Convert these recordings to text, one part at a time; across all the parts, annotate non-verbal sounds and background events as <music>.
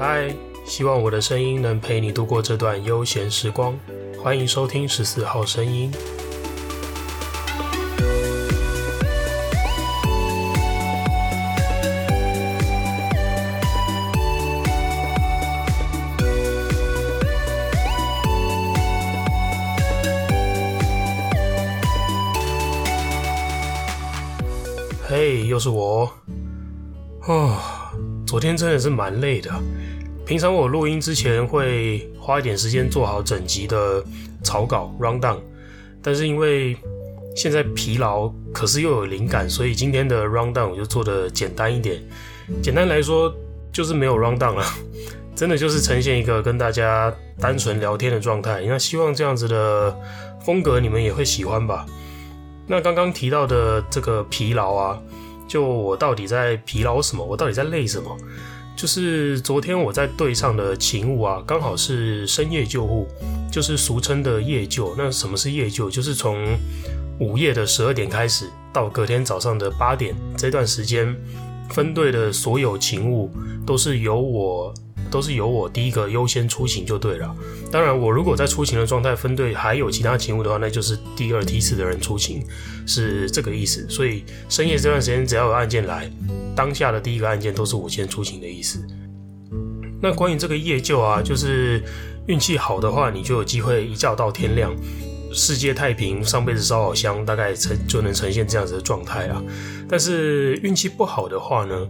嗨，希望我的声音能陪你度过这段悠闲时光。欢迎收听十四号声音。嘿，又是我。哦，昨天真的是蛮累的。平常我录音之前会花一点时间做好整集的草稿 rundown，但是因为现在疲劳，可是又有灵感，所以今天的 rundown 我就做的简单一点。简单来说就是没有 rundown 了，真的就是呈现一个跟大家单纯聊天的状态。那希望这样子的风格你们也会喜欢吧。那刚刚提到的这个疲劳啊，就我到底在疲劳什么？我到底在累什么？就是昨天我在队上的勤务啊，刚好是深夜救护，就是俗称的夜救。那什么是夜救？就是从午夜的十二点开始，到隔天早上的八点这段时间，分队的所有勤务都是由我。都是由我第一个优先出勤就对了。当然，我如果在出勤的状态，分队还有其他勤务的话，那就是第二梯次的人出勤，是这个意思。所以深夜这段时间，只要有案件来，当下的第一个案件都是我先出勤的意思。那关于这个夜救啊，就是运气好的话，你就有机会一觉到天亮，世界太平，上辈子烧好香，大概呈就能呈现这样子的状态啊。但是运气不好的话呢？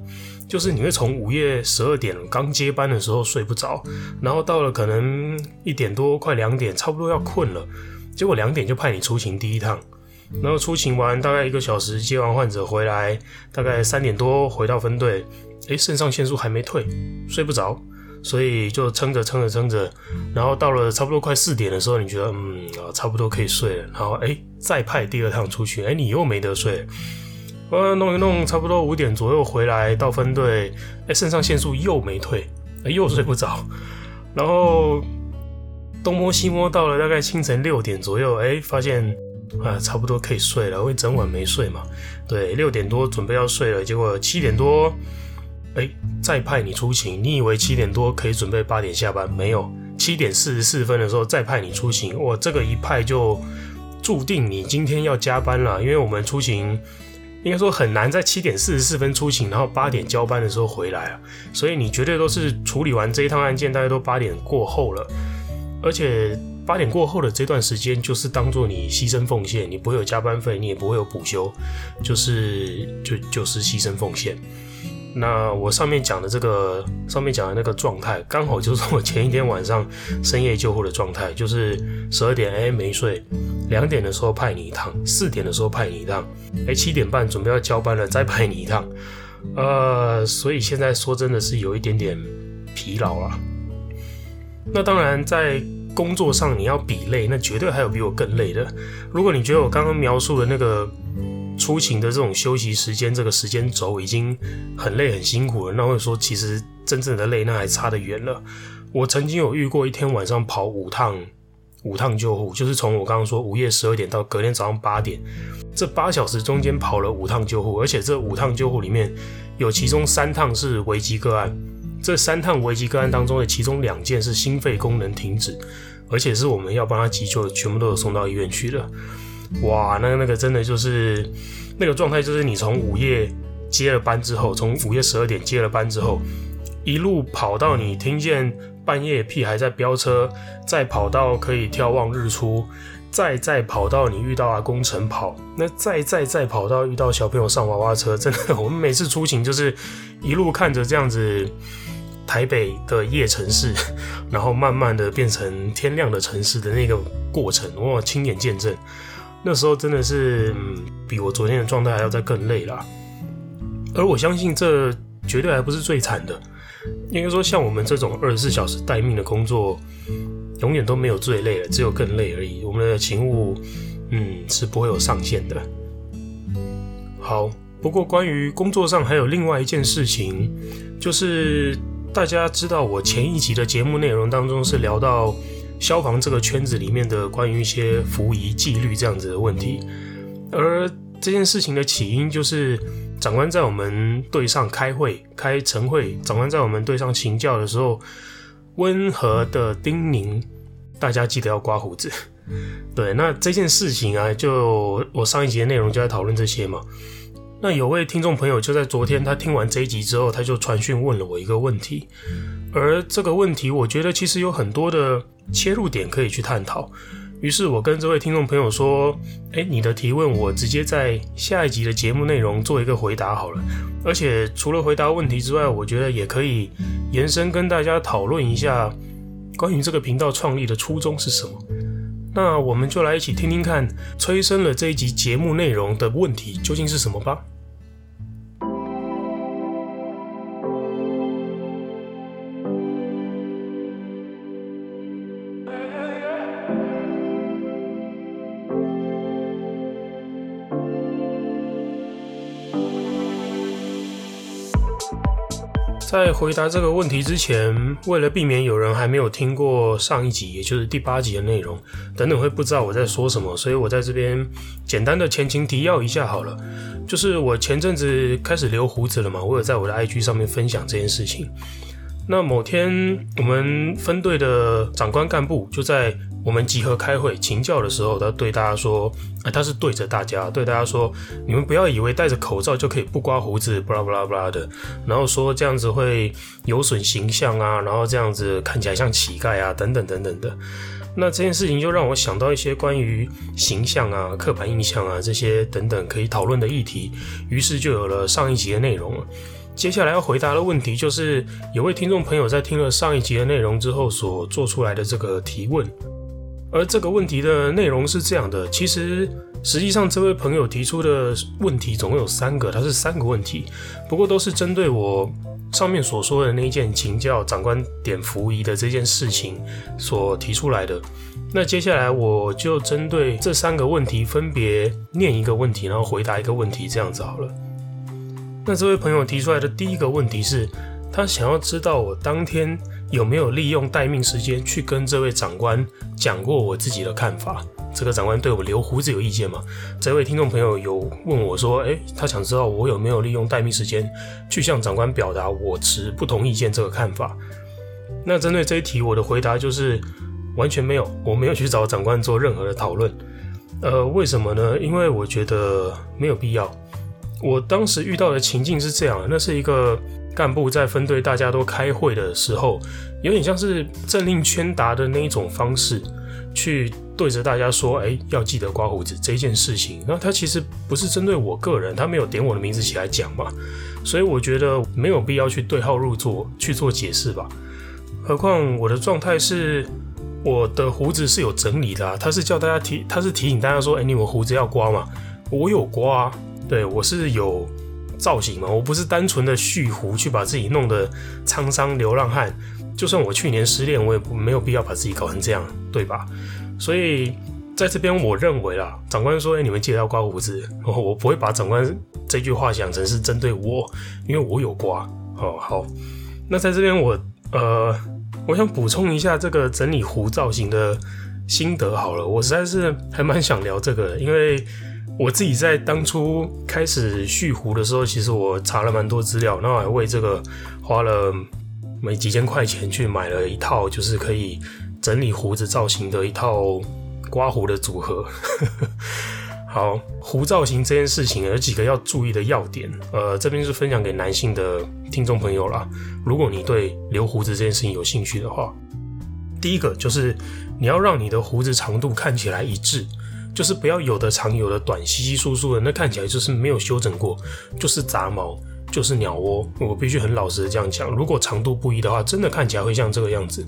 就是你会从午夜十二点刚接班的时候睡不着，然后到了可能一点多快两点，差不多要困了，结果两点就派你出勤第一趟，然后出勤完大概一个小时接完患者回来，大概三点多回到分队，诶，肾上腺素还没退，睡不着，所以就撑着撑着撑着，然后到了差不多快四点的时候，你觉得嗯啊差不多可以睡了，然后诶再派第二趟出去，诶你又没得睡。呃，弄一弄，差不多五点左右回来到分队，哎，肾上腺素又没退，又睡不着，然后东摸西摸，到了大概清晨六点左右，哎，发现啊，差不多可以睡了，因为整晚没睡嘛。对，六点多准备要睡了，结果七点多，哎，再派你出勤，你以为七点多可以准备八点下班？没有，七点四十四分的时候再派你出勤，哇，这个一派就注定你今天要加班了，因为我们出勤。应该说很难在七点四十四分出勤，然后八点交班的时候回来啊，所以你绝对都是处理完这一趟案件，大概都八点过后了，而且八点过后的这段时间就是当做你牺牲奉献，你不会有加班费，你也不会有补休，就是就就是牺牲奉献。那我上面讲的这个，上面讲的那个状态，刚好就是我前一天晚上深夜救护的状态，就是十二点哎没睡，两点的时候派你一趟，四点的时候派你一趟，哎七点半准备要交班了再派你一趟，呃，所以现在说真的是有一点点疲劳了。那当然在工作上你要比累，那绝对还有比我更累的。如果你觉得我刚刚描述的那个。出勤的这种休息时间，这个时间轴已经很累很辛苦了。那会说，其实真正的累，那还差得远了。我曾经有遇过一天晚上跑五趟，五趟救护，就是从我刚刚说午夜十二点到隔天早上八点，这八小时中间跑了五趟救护，而且这五趟救护里面有其中三趟是危机个案。这三趟危机个案当中的其中两件是心肺功能停止，而且是我们要帮他急救的，全部都有送到医院去的。哇，那那个真的就是那个状态，就是你从午夜接了班之后，从午夜十二点接了班之后，一路跑到你听见半夜屁孩在飙车，再跑到可以眺望日出，再再跑到你遇到阿公晨跑，那再再再跑到遇到小朋友上娃娃车，真的，我们每次出行就是一路看着这样子台北的夜城市，然后慢慢的变成天亮的城市的那个过程，我亲眼见证。那时候真的是，嗯，比我昨天的状态还要再更累啦。而我相信这绝对还不是最惨的，应该说像我们这种二十四小时待命的工作，永远都没有最累了，只有更累而已。我们的勤务，嗯，是不会有上限的。好，不过关于工作上还有另外一件事情，就是大家知道我前一集的节目内容当中是聊到。消防这个圈子里面的关于一些服役纪律这样子的问题，而这件事情的起因就是长官在我们队上开会、开晨会，长官在我们队上请教的时候，温和的叮咛大家记得要刮胡子。对，那这件事情啊，就我上一集的内容就在讨论这些嘛。那有位听众朋友就在昨天，他听完这一集之后，他就传讯问了我一个问题，而这个问题，我觉得其实有很多的切入点可以去探讨。于是我跟这位听众朋友说：“诶，你的提问我直接在下一集的节目内容做一个回答好了。而且除了回答问题之外，我觉得也可以延伸跟大家讨论一下关于这个频道创立的初衷是什么。那我们就来一起听听看，催生了这一集节目内容的问题究竟是什么吧。”在回答这个问题之前，为了避免有人还没有听过上一集，也就是第八集的内容，等等会不知道我在说什么，所以我在这边简单的前情提要一下好了。就是我前阵子开始留胡子了嘛，我有在我的 IG 上面分享这件事情。那某天，我们分队的长官干部就在我们集合开会请教的时候，他对大家说：“啊，他是对着大家，对大家说，你们不要以为戴着口罩就可以不刮胡子，巴拉巴拉巴拉的，然后说这样子会有损形象啊，然后这样子看起来像乞丐啊，等等等等的。那这件事情就让我想到一些关于形象啊、刻板印象啊这些等等可以讨论的议题，于是就有了上一集的内容了。”接下来要回答的问题就是，有位听众朋友在听了上一集的内容之后所做出来的这个提问，而这个问题的内容是这样的：其实实际上这位朋友提出的问题总共有三个，它是三个问题，不过都是针对我上面所说的那一件请教长官点服仪的这件事情所提出来的。那接下来我就针对这三个问题分别念一个问题，然后回答一个问题，这样子好了。那这位朋友提出来的第一个问题是，他想要知道我当天有没有利用待命时间去跟这位长官讲过我自己的看法。这个长官对我留胡子有意见吗？这位听众朋友有问我说，诶，他想知道我有没有利用待命时间去向长官表达我持不同意见这个看法。那针对这一题，我的回答就是完全没有，我没有去找长官做任何的讨论。呃，为什么呢？因为我觉得没有必要。我当时遇到的情境是这样的，那是一个干部在分队大家都开会的时候，有点像是政令宣达的那一种方式，去对着大家说：“哎，要记得刮胡子这件事情。”那他其实不是针对我个人，他没有点我的名字起来讲嘛，所以我觉得没有必要去对号入座去做解释吧。何况我的状态是，我的胡子是有整理的啊，他是叫大家提，他是提醒大家说：“哎，你们胡子要刮嘛。”我有刮。对，我是有造型嘛，我不是单纯的蓄胡去把自己弄得沧桑流浪汉。就算我去年失恋，我也没有必要把自己搞成这样，对吧？所以在这边，我认为啦，长官说：“哎，你们记得要刮胡子。”我不会把长官这句话想成是针对我，因为我有刮。哦，好，那在这边我呃，我想补充一下这个整理胡造型的心得。好了，我实在是还蛮想聊这个，因为。我自己在当初开始蓄胡的时候，其实我查了蛮多资料，然后还为这个花了没几千块钱去买了一套，就是可以整理胡子造型的一套刮胡的组合。<laughs> 好，胡造型这件事情有几个要注意的要点，呃，这边是分享给男性的听众朋友啦。如果你对留胡子这件事情有兴趣的话，第一个就是你要让你的胡子长度看起来一致。就是不要有的长有的短，稀稀疏疏的，那看起来就是没有修整过，就是杂毛，就是鸟窝。我必须很老实的这样讲，如果长度不一的话，真的看起来会像这个样子。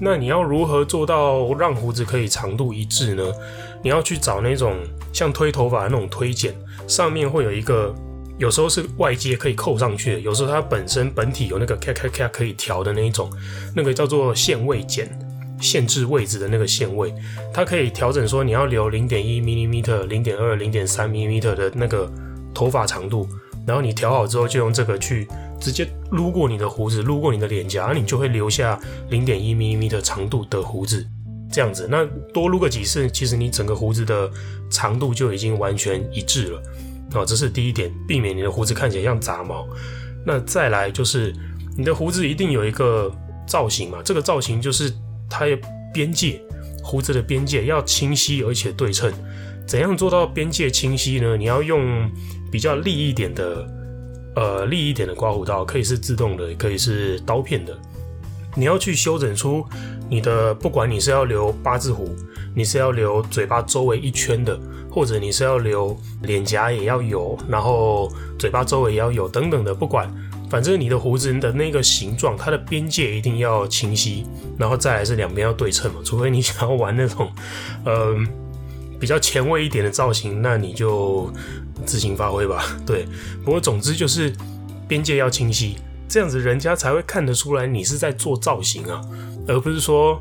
那你要如何做到让胡子可以长度一致呢？你要去找那种像推头发那种推剪，上面会有一个，有时候是外接可以扣上去的，有时候它本身本体有那个咔咔咔可以调的那一种，那个叫做限位剪。限制位置的那个限位，它可以调整说你要留零点一 millimeter、零点二、零点三 millimeter 的那个头发长度，然后你调好之后，就用这个去直接撸过你的胡子，撸过你的脸颊，你就会留下零点一 millimeter 长度的胡子。这样子，那多撸个几次，其实你整个胡子的长度就已经完全一致了。哦，这是第一点，避免你的胡子看起来像杂毛。那再来就是你的胡子一定有一个造型嘛，这个造型就是它的边界，胡子的边界要清晰而且对称。怎样做到边界清晰呢？你要用比较利一点的，呃，利一点的刮胡刀，可以是自动的，也可以是刀片的。你要去修整出你的，不管你是要留八字胡，你是要留嘴巴周围一圈的，或者你是要留脸颊也要有，然后嘴巴周围也要有等等的，不管，反正你的胡子的那个形状，它的边界一定要清晰，然后再来是两边要对称嘛，除非你想要玩那种，呃，比较前卫一点的造型，那你就自行发挥吧。<laughs> 对，不过总之就是边界要清晰。这样子人家才会看得出来你是在做造型啊，而不是说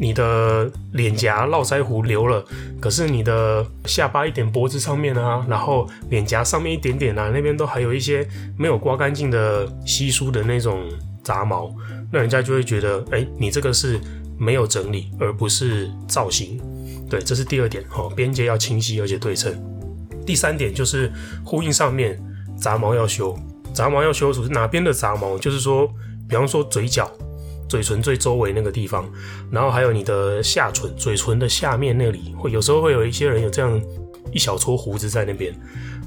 你的脸颊络腮胡留了，可是你的下巴一点脖子上面啊，然后脸颊上面一点点啊，那边都还有一些没有刮干净的稀疏的那种杂毛，那人家就会觉得，哎，你这个是没有整理，而不是造型。对，这是第二点哦，边界要清晰而且对称。第三点就是呼应上面杂毛要修。杂毛要修除是哪边的杂毛？就是说，比方说嘴角、嘴唇最周围那个地方，然后还有你的下唇、嘴唇的下面那里，会有时候会有一些人有这样一小撮胡子在那边，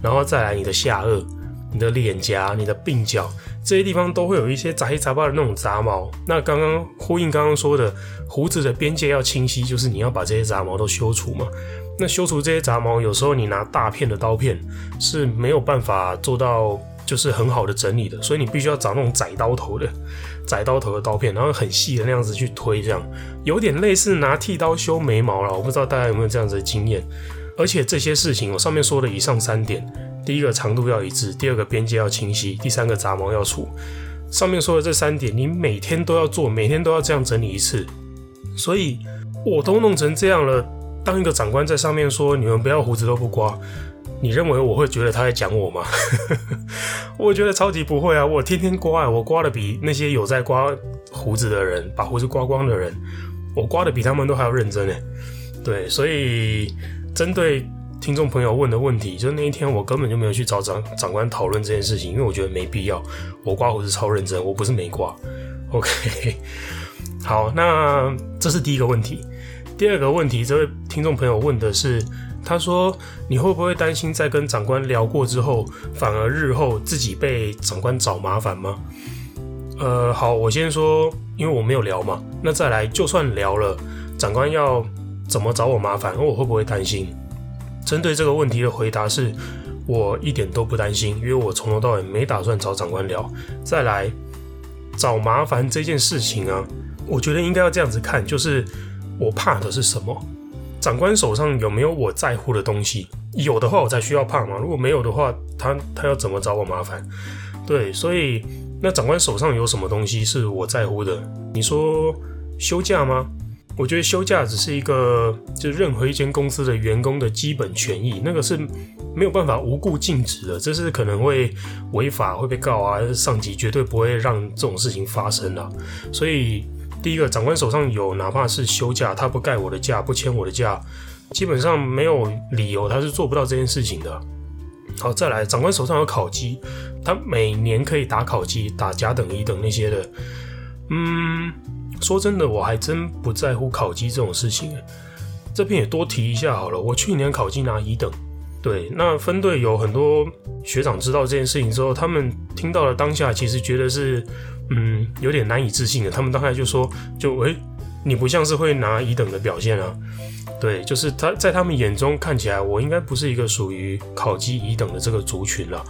然后再来你的下颚、你的脸颊、你的鬓角这些地方都会有一些杂七杂八的那种杂毛。那刚刚呼应刚刚说的，胡子的边界要清晰，就是你要把这些杂毛都修除嘛。那修除这些杂毛，有时候你拿大片的刀片是没有办法做到。就是很好的整理的，所以你必须要找那种窄刀头的、窄刀头的刀片，然后很细的那样子去推，这样有点类似拿剃刀修眉毛了。我不知道大家有没有这样子的经验。而且这些事情，我上面说的以上三点：第一个长度要一致，第二个边界要清晰，第三个杂毛要除。上面说的这三点，你每天都要做，每天都要这样整理一次。所以我都弄成这样了，当一个长官在上面说你们不要胡子都不刮。你认为我会觉得他在讲我吗？<laughs> 我觉得超级不会啊！我天天刮，我刮的比那些有在刮胡子的人，把胡子刮光的人，我刮的比他们都还要认真呢。对，所以针对听众朋友问的问题，就是那一天我根本就没有去找长长官讨论这件事情，因为我觉得没必要。我刮胡子超认真，我不是没刮。OK，好，那这是第一个问题。第二个问题，这位听众朋友问的是。他说：“你会不会担心在跟长官聊过之后，反而日后自己被长官找麻烦吗？”呃，好，我先说，因为我没有聊嘛。那再来，就算聊了，长官要怎么找我麻烦，我会不会担心？针对这个问题的回答是，我一点都不担心，因为我从头到尾没打算找长官聊。再来，找麻烦这件事情啊，我觉得应该要这样子看，就是我怕的是什么？长官手上有没有我在乎的东西？有的话，我才需要怕嘛。如果没有的话，他他要怎么找我麻烦？对，所以那长官手上有什么东西是我在乎的？你说休假吗？我觉得休假只是一个，就任何一间公司的员工的基本权益，那个是没有办法无故禁止的，这是可能会违法会被告啊，上级绝对不会让这种事情发生的。所以。第一个，长官手上有哪怕是休假，他不盖我的假，不签我的假，基本上没有理由他是做不到这件事情的。好，再来，长官手上有考绩，他每年可以打考绩，打甲等、乙等那些的。嗯，说真的，我还真不在乎考绩这种事情。这边也多提一下好了，我去年考绩拿乙等。对，那分队有很多学长知道这件事情之后，他们听到了当下，其实觉得是。嗯，有点难以置信的。他们当时就说：“就诶、你不像是会拿乙等的表现啊。”对，就是他在他们眼中看起来，我应该不是一个属于考级乙等的这个族群了。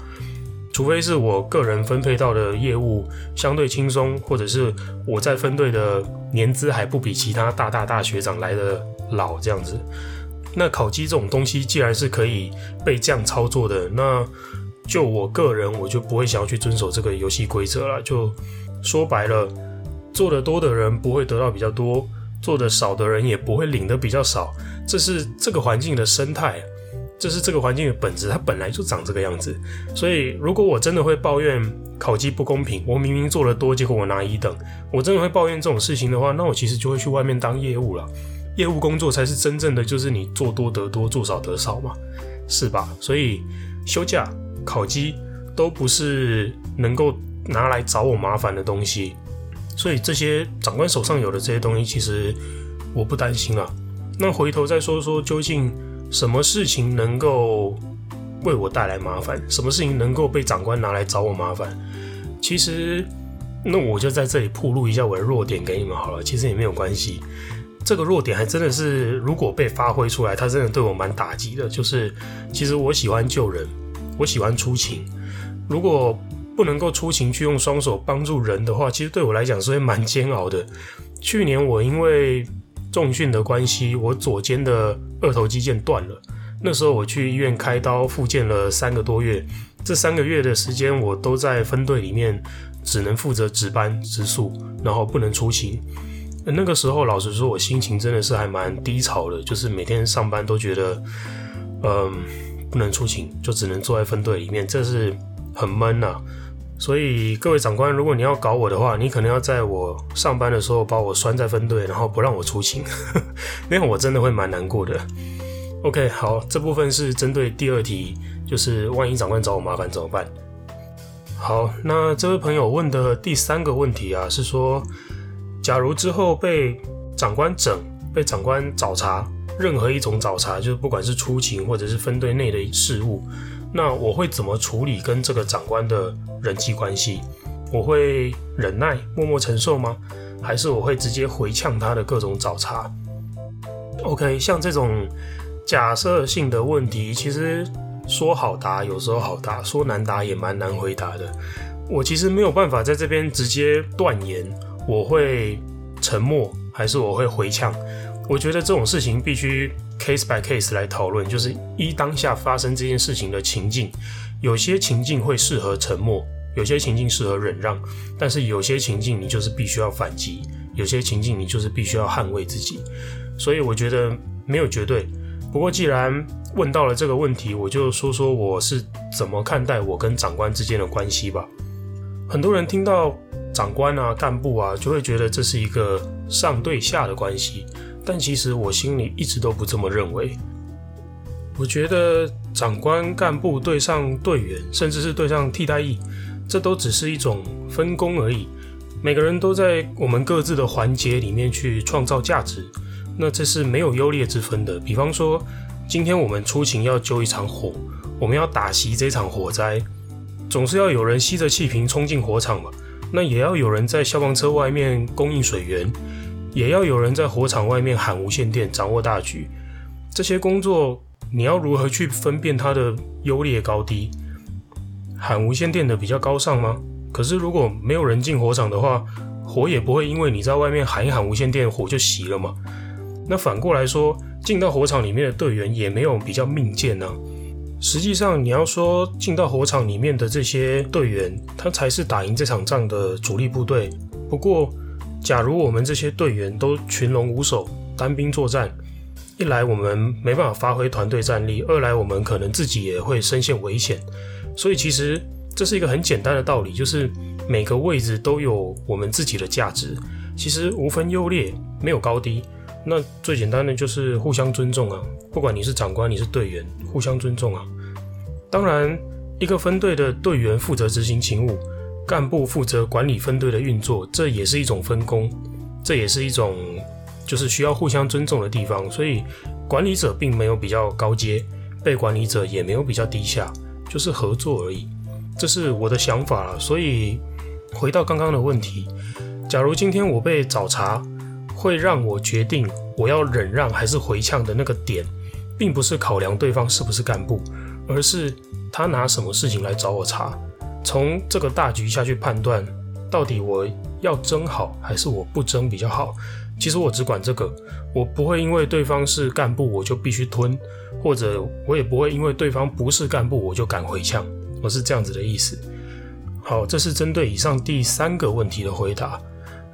除非是我个人分配到的业务相对轻松，或者是我在分队的年资还不比其他大大大学长来的老这样子。那考级这种东西，既然是可以被这样操作的，那就我个人，我就不会想要去遵守这个游戏规则了。就。说白了，做得多的人不会得到比较多，做得少的人也不会领得比较少，这是这个环境的生态，这是这个环境的本质，它本来就长这个样子。所以，如果我真的会抱怨考绩不公平，我明明做得多，结果我拿一等，我真的会抱怨这种事情的话，那我其实就会去外面当业务了。业务工作才是真正的，就是你做多得多，做少得少嘛，是吧？所以休假、考绩都不是能够拿来找我麻烦的东西，所以这些长官手上有的这些东西，其实我不担心啊。那回头再说说，究竟什么事情能够为我带来麻烦？什么事情能够被长官拿来找我麻烦？其实，那我就在这里暴露一下我的弱点给你们好了。其实也没有关系。这个弱点还真的是，如果被发挥出来，它真的对我蛮打击的。就是，其实我喜欢救人，我喜欢出勤。如果不能够出勤去用双手帮助人的话，其实对我来讲是会蛮煎熬的。去年我因为重训的关系，我左肩的二头肌腱断了。那时候我去医院开刀复健了三个多月，这三个月的时间我都在分队里面，只能负责值班值宿，然后不能出勤。那个时候，老实说，我心情真的是还蛮低潮的，就是每天上班都觉得，嗯，不能出勤，就只能坐在分队里面，这是很闷呐。所以各位长官，如果你要搞我的话，你可能要在我上班的时候把我拴在分队，然后不让我出勤，<laughs> 那样我真的会蛮难过的。OK，好，这部分是针对第二题，就是万一长官找我麻烦怎么办？好，那这位朋友问的第三个问题啊，是说。假如之后被长官整，被长官找茬，任何一种找茬，就是不管是出勤或者是分队内的事务，那我会怎么处理跟这个长官的人际关系？我会忍耐，默默承受吗？还是我会直接回呛他的各种找茬？OK，像这种假设性的问题，其实说好答有时候好答，说难答也蛮难回答的。我其实没有办法在这边直接断言。我会沉默，还是我会回呛？我觉得这种事情必须 case by case 来讨论，就是依当下发生这件事情的情境，有些情境会适合沉默，有些情境适合忍让，但是有些情境你就是必须要反击，有些情境你就是必须要捍卫自己。所以我觉得没有绝对。不过既然问到了这个问题，我就说说我是怎么看待我跟长官之间的关系吧。很多人听到。长官啊，干部啊，就会觉得这是一个上对下的关系，但其实我心里一直都不这么认为。我觉得长官干部对上队员，甚至是对上替代役，这都只是一种分工而已。每个人都在我们各自的环节里面去创造价值，那这是没有优劣之分的。比方说，今天我们出勤要救一场火，我们要打熄这场火灾，总是要有人吸着气瓶冲进火场嘛。那也要有人在消防车外面供应水源，也要有人在火场外面喊无线电，掌握大局。这些工作你要如何去分辨它的优劣高低？喊无线电的比较高尚吗？可是如果没有人进火场的话，火也不会因为你在外面喊一喊无线电，火就熄了嘛。那反过来说，进到火场里面的队员也没有比较命贱呢。实际上，你要说进到火场里面的这些队员，他才是打赢这场仗的主力部队。不过，假如我们这些队员都群龙无首、单兵作战，一来我们没办法发挥团队战力，二来我们可能自己也会身陷危险。所以，其实这是一个很简单的道理，就是每个位置都有我们自己的价值，其实无分优劣，没有高低。那最简单的就是互相尊重啊，不管你是长官，你是队员，互相尊重啊。当然，一个分队的队员负责执行勤务，干部负责管理分队的运作，这也是一种分工，这也是一种就是需要互相尊重的地方。所以，管理者并没有比较高阶，被管理者也没有比较低下，就是合作而已。这是我的想法。所以，回到刚刚的问题，假如今天我被找茬，会让我决定我要忍让还是回呛的那个点，并不是考量对方是不是干部，而是他拿什么事情来找我茬。从这个大局下去判断，到底我要争好还是我不争比较好。其实我只管这个，我不会因为对方是干部我就必须吞，或者我也不会因为对方不是干部我就敢回呛。我是这样子的意思。好，这是针对以上第三个问题的回答。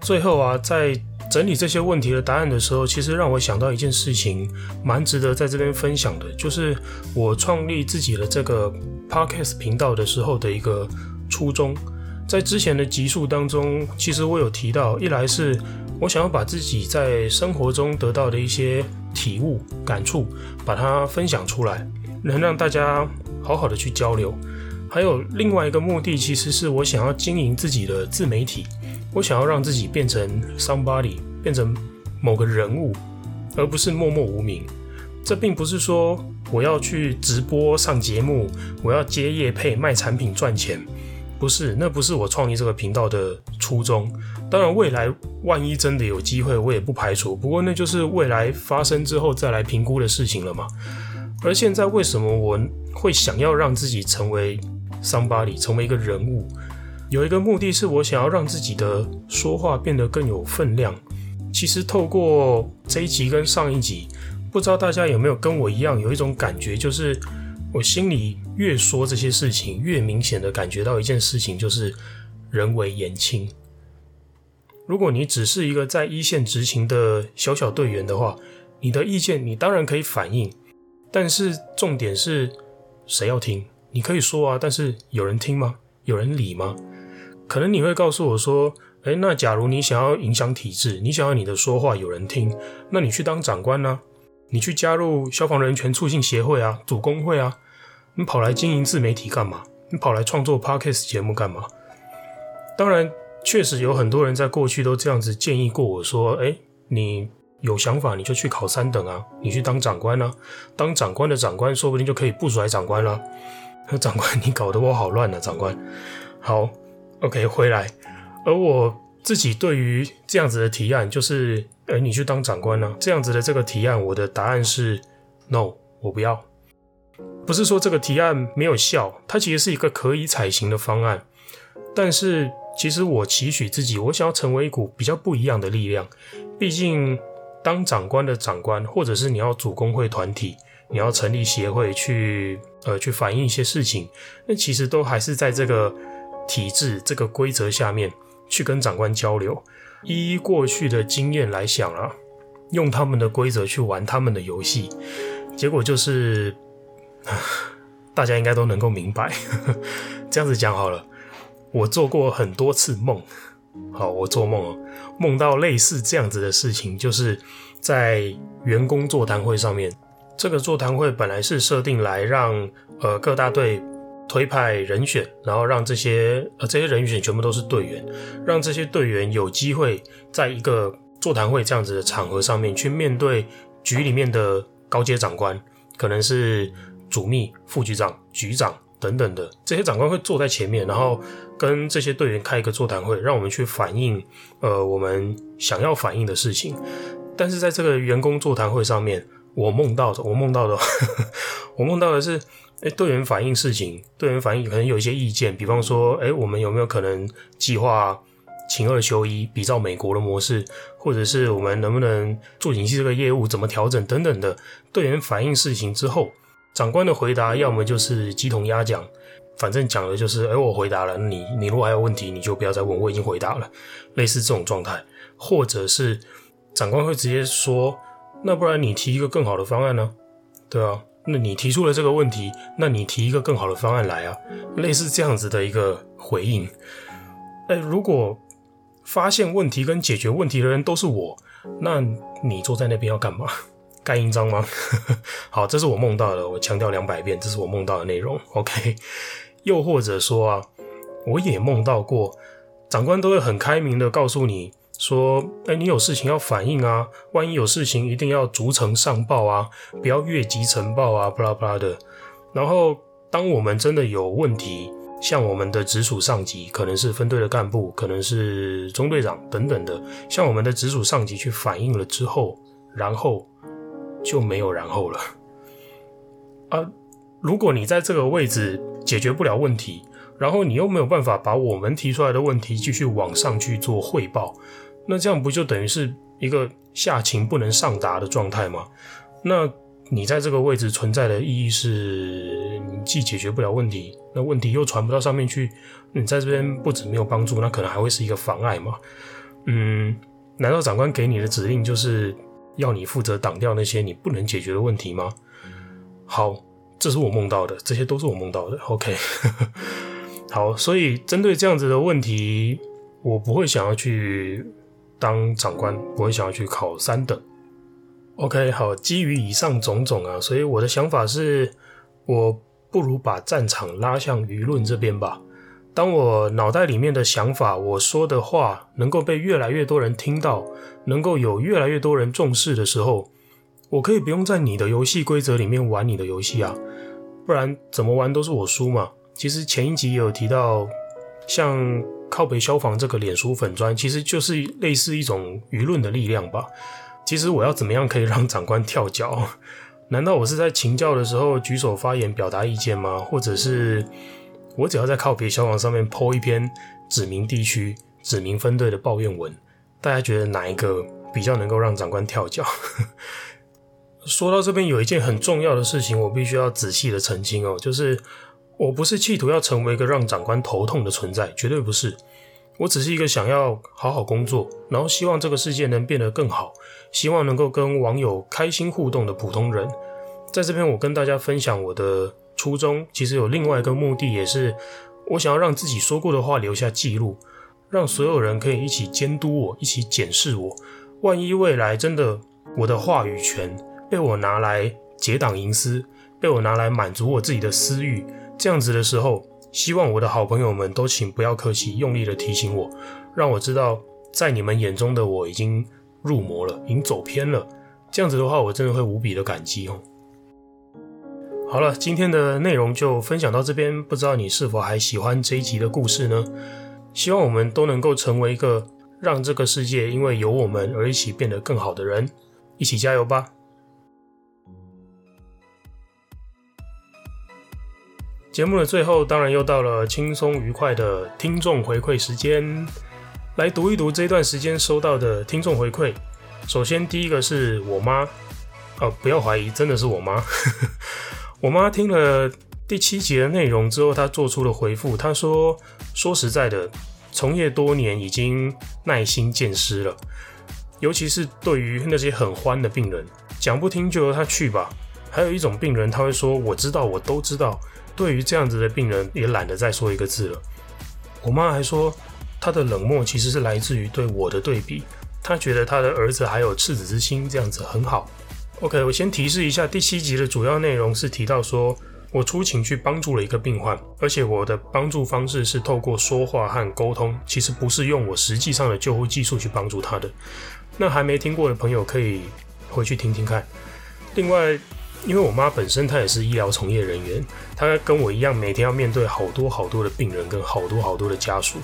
最后啊，在整理这些问题的答案的时候，其实让我想到一件事情，蛮值得在这边分享的，就是我创立自己的这个 podcast 频道的时候的一个初衷。在之前的集数当中，其实我有提到，一来是我想要把自己在生活中得到的一些体悟、感触，把它分享出来，能让大家好好的去交流。还有另外一个目的，其实是我想要经营自己的自媒体，我想要让自己变成 somebody，变成某个人物，而不是默默无名。这并不是说我要去直播上节目，我要接业配卖产品赚钱，不是，那不是我创立这个频道的初衷。当然，未来万一真的有机会，我也不排除。不过，那就是未来发生之后再来评估的事情了嘛。而现在，为什么我会想要让自己成为 somebody，成为一个人物？有一个目的是我想要让自己的说话变得更有分量。其实，透过这一集跟上一集，不知道大家有没有跟我一样有一种感觉，就是我心里越说这些事情，越明显的感觉到一件事情，就是人微言轻。如果你只是一个在一线执勤的小小队员的话，你的意见你当然可以反映，但是重点是谁要听？你可以说啊，但是有人听吗？有人理吗？可能你会告诉我说，诶，那假如你想要影响体制，你想要你的说话有人听，那你去当长官呢？你去加入消防人权促进协会啊，组工会啊，你跑来经营自媒体干嘛？你跑来创作 Podcast 节目干嘛？当然。确实有很多人在过去都这样子建议过我说：“哎，你有想法你就去考三等啊，你去当长官啊，当长官的长官说不定就可以不甩长官了。”那长官你搞得我好乱啊，长官。好，OK，回来。而我自己对于这样子的提案，就是哎，你去当长官啊，这样子的这个提案，我的答案是 No，我不要。不是说这个提案没有效，它其实是一个可以采行的方案，但是。其实我期许自己，我想要成为一股比较不一样的力量。毕竟，当长官的长官，或者是你要组工会团体，你要成立协会去呃去反映一些事情，那其实都还是在这个体制、这个规则下面去跟长官交流。依过去的经验来想啊，用他们的规则去玩他们的游戏，结果就是大家应该都能够明白。<laughs> 这样子讲好了。我做过很多次梦，好，我做梦哦，梦到类似这样子的事情，就是在员工座谈会上面。这个座谈会本来是设定来让呃各大队推派人选，然后让这些呃这些人选全部都是队员，让这些队员有机会在一个座谈会这样子的场合上面去面对局里面的高阶长官，可能是主秘、副局长、局长。等等的这些长官会坐在前面，然后跟这些队员开一个座谈会，让我们去反映呃我们想要反映的事情。但是在这个员工座谈会上面，我梦到的，我梦到的，<laughs> 我梦到的是，诶，队员反映事情，队员反映可能有一些意见，比方说，诶，我们有没有可能计划请二休一，比照美国的模式，或者是我们能不能做景气这个业务怎么调整等等的。队员反映事情之后。长官的回答，要么就是鸡同鸭讲，反正讲的就是，哎，我回答了，你你如果还有问题，你就不要再问，我已经回答了，类似这种状态，或者是长官会直接说，那不然你提一个更好的方案呢？对啊，那你提出了这个问题，那你提一个更好的方案来啊，类似这样子的一个回应。哎，如果发现问题跟解决问题的人都是我，那你坐在那边要干嘛？盖印章吗？<laughs> 好，这是我梦到的。我强调两百遍，这是我梦到的内容。OK，<laughs> 又或者说啊，我也梦到过，长官都会很开明的告诉你说，哎，你有事情要反映啊，万一有事情一定要逐层上报啊，不要越级呈报啊，巴拉巴拉的。然后，当我们真的有问题，向我们的直属上级，可能是分队的干部，可能是中队长等等的，向我们的直属上级去反映了之后，然后。就没有然后了 <laughs> 啊！如果你在这个位置解决不了问题，然后你又没有办法把我们提出来的问题继续往上去做汇报，那这样不就等于是一个下情不能上达的状态吗？那你在这个位置存在的意义是，你既解决不了问题，那问题又传不到上面去，你在这边不止没有帮助，那可能还会是一个妨碍嘛？嗯，难道长官给你的指令就是？要你负责挡掉那些你不能解决的问题吗？好，这是我梦到的，这些都是我梦到的。<laughs> OK，好，所以针对这样子的问题，我不会想要去当长官，不会想要去考三等。OK，好，基于以上种种啊，所以我的想法是，我不如把战场拉向舆论这边吧。当我脑袋里面的想法，我说的话能够被越来越多人听到，能够有越来越多人重视的时候，我可以不用在你的游戏规则里面玩你的游戏啊，不然怎么玩都是我输嘛。其实前一集也有提到，像靠北消防这个脸书粉砖，其实就是类似一种舆论的力量吧。其实我要怎么样可以让长官跳脚？<laughs> 难道我是在请教的时候举手发言表达意见吗？或者是我只要在靠北消防上面 po 一篇指明地区、指明分队的抱怨文，大家觉得哪一个比较能够让长官跳脚？<laughs> 说到这边，有一件很重要的事情，我必须要仔细的澄清哦，就是我不是企图要成为一个让长官头痛的存在，绝对不是。我只是一个想要好好工作，然后希望这个世界能变得更好，希望能够跟网友开心互动的普通人。在这边，我跟大家分享我的初衷，其实有另外一个目的，也是我想要让自己说过的话留下记录，让所有人可以一起监督我，一起检视我。万一未来真的我的话语权。被我拿来结党营私，被我拿来满足我自己的私欲，这样子的时候，希望我的好朋友们都请不要客气，用力的提醒我，让我知道，在你们眼中的我已经入魔了，已经走偏了。这样子的话，我真的会无比的感激哦。好了，今天的内容就分享到这边，不知道你是否还喜欢这一集的故事呢？希望我们都能够成为一个让这个世界因为有我们而一起变得更好的人，一起加油吧！节目的最后，当然又到了轻松愉快的听众回馈时间，来读一读这段时间收到的听众回馈。首先，第一个是我妈，哦，不要怀疑，真的是我妈。<laughs> 我妈听了第七集的内容之后，她做出了回复，她说：“说实在的，从业多年，已经耐心渐失了，尤其是对于那些很欢的病人，讲不听就由他去吧。还有一种病人，他会说：我知道，我都知道。”对于这样子的病人，也懒得再说一个字了。我妈还说，她的冷漠其实是来自于对我的对比。她觉得她的儿子还有赤子之心，这样子很好。OK，我先提示一下，第七集的主要内容是提到说，我出勤去帮助了一个病患，而且我的帮助方式是透过说话和沟通，其实不是用我实际上的救护技术去帮助他的。那还没听过的朋友可以回去听听看。另外，因为我妈本身她也是医疗从业人员，她跟我一样每天要面对好多好多的病人跟好多好多的家属，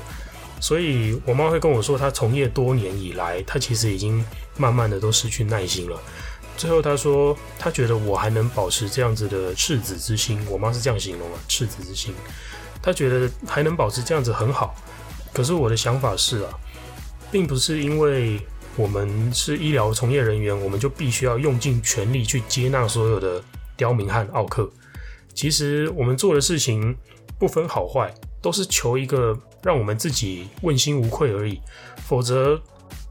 所以我妈会跟我说，她从业多年以来，她其实已经慢慢的都失去耐心了。最后她说，她觉得我还能保持这样子的赤子之心，我妈是这样形容啊，赤子之心，她觉得还能保持这样子很好。可是我的想法是啊，并不是因为。我们是医疗从业人员，我们就必须要用尽全力去接纳所有的刁民和奥客。其实我们做的事情不分好坏，都是求一个让我们自己问心无愧而已。否则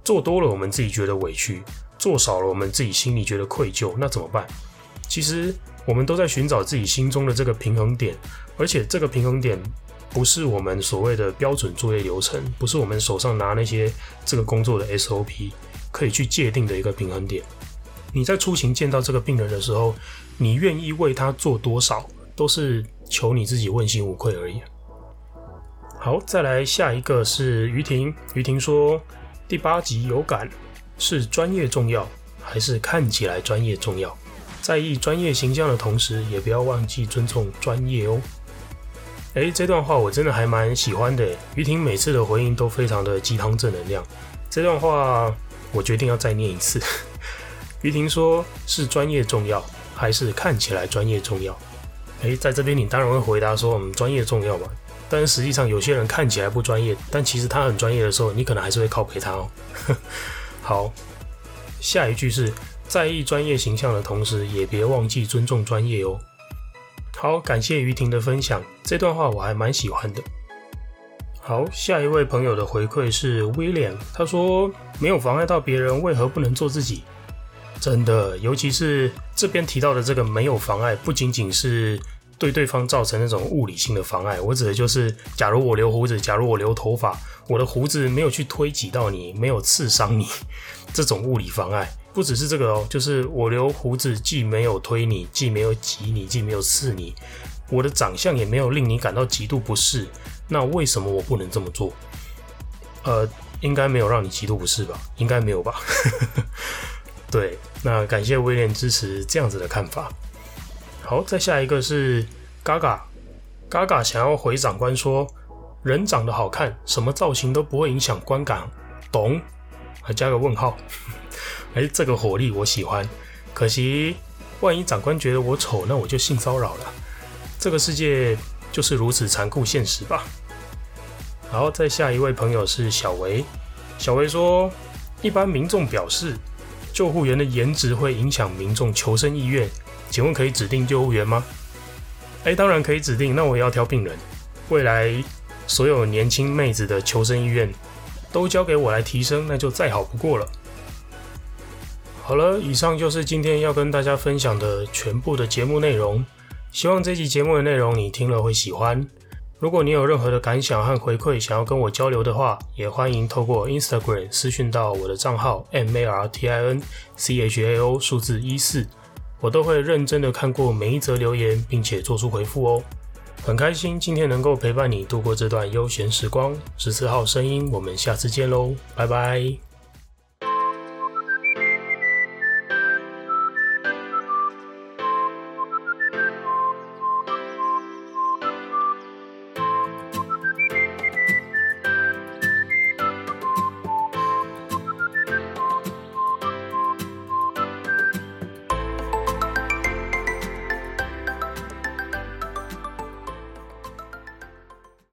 做多了，我们自己觉得委屈；做少了，我们自己心里觉得愧疚。那怎么办？其实我们都在寻找自己心中的这个平衡点，而且这个平衡点。不是我们所谓的标准作业流程，不是我们手上拿那些这个工作的 SOP 可以去界定的一个平衡点。你在出勤见到这个病人的时候，你愿意为他做多少，都是求你自己问心无愧而已。好，再来下一个是于婷，于婷说第八集有感，是专业重要，还是看起来专业重要？在意专业形象的同时，也不要忘记尊重专业哦。诶，这段话我真的还蛮喜欢的。于婷每次的回应都非常的鸡汤正能量。这段话我决定要再念一次。<laughs> 于婷说：“是专业重要，还是看起来专业重要？”诶，在这边你当然会回答说：“嗯，专业重要嘛。”但实际上有些人看起来不专业，但其实他很专业的时候，你可能还是会靠北他哦。<laughs> 好，下一句是在意专业形象的同时，也别忘记尊重专业哦。好，感谢于婷的分享，这段话我还蛮喜欢的。好，下一位朋友的回馈是 William，他说没有妨碍到别人，为何不能做自己？真的，尤其是这边提到的这个没有妨碍，不仅仅是对对方造成那种物理性的妨碍，我指的就是，假如我留胡子，假如我留头发，我的胡子没有去推挤到你，没有刺伤你，<laughs> 这种物理妨碍。不只是这个哦，就是我留胡子，既没有推你，既没有挤你，既没有刺你，我的长相也没有令你感到极度不适，那为什么我不能这么做？呃，应该没有让你极度不适吧？应该没有吧？<laughs> 对，那感谢威廉支持这样子的看法。好，再下一个是 Gaga，Gaga 想要回长官说，人长得好看，什么造型都不会影响观感，懂？还加个问号。哎、这个火力我喜欢。可惜，万一长官觉得我丑，那我就性骚扰了。这个世界就是如此残酷现实吧。好，再下一位朋友是小维，小维说，一般民众表示，救护员的颜值会影响民众求生意愿。请问可以指定救护员吗？哎，当然可以指定。那我也要挑病人。未来所有年轻妹子的求生意愿都交给我来提升，那就再好不过了。好了，以上就是今天要跟大家分享的全部的节目内容。希望这期节目的内容你听了会喜欢。如果你有任何的感想和回馈，想要跟我交流的话，也欢迎透过 Instagram 私讯到我的账号 M A R T I N C H A O 数字一四。我都会认真的看过每一则留言，并且做出回复哦。很开心今天能够陪伴你度过这段悠闲时光。十四号声音，我们下次见喽，拜拜。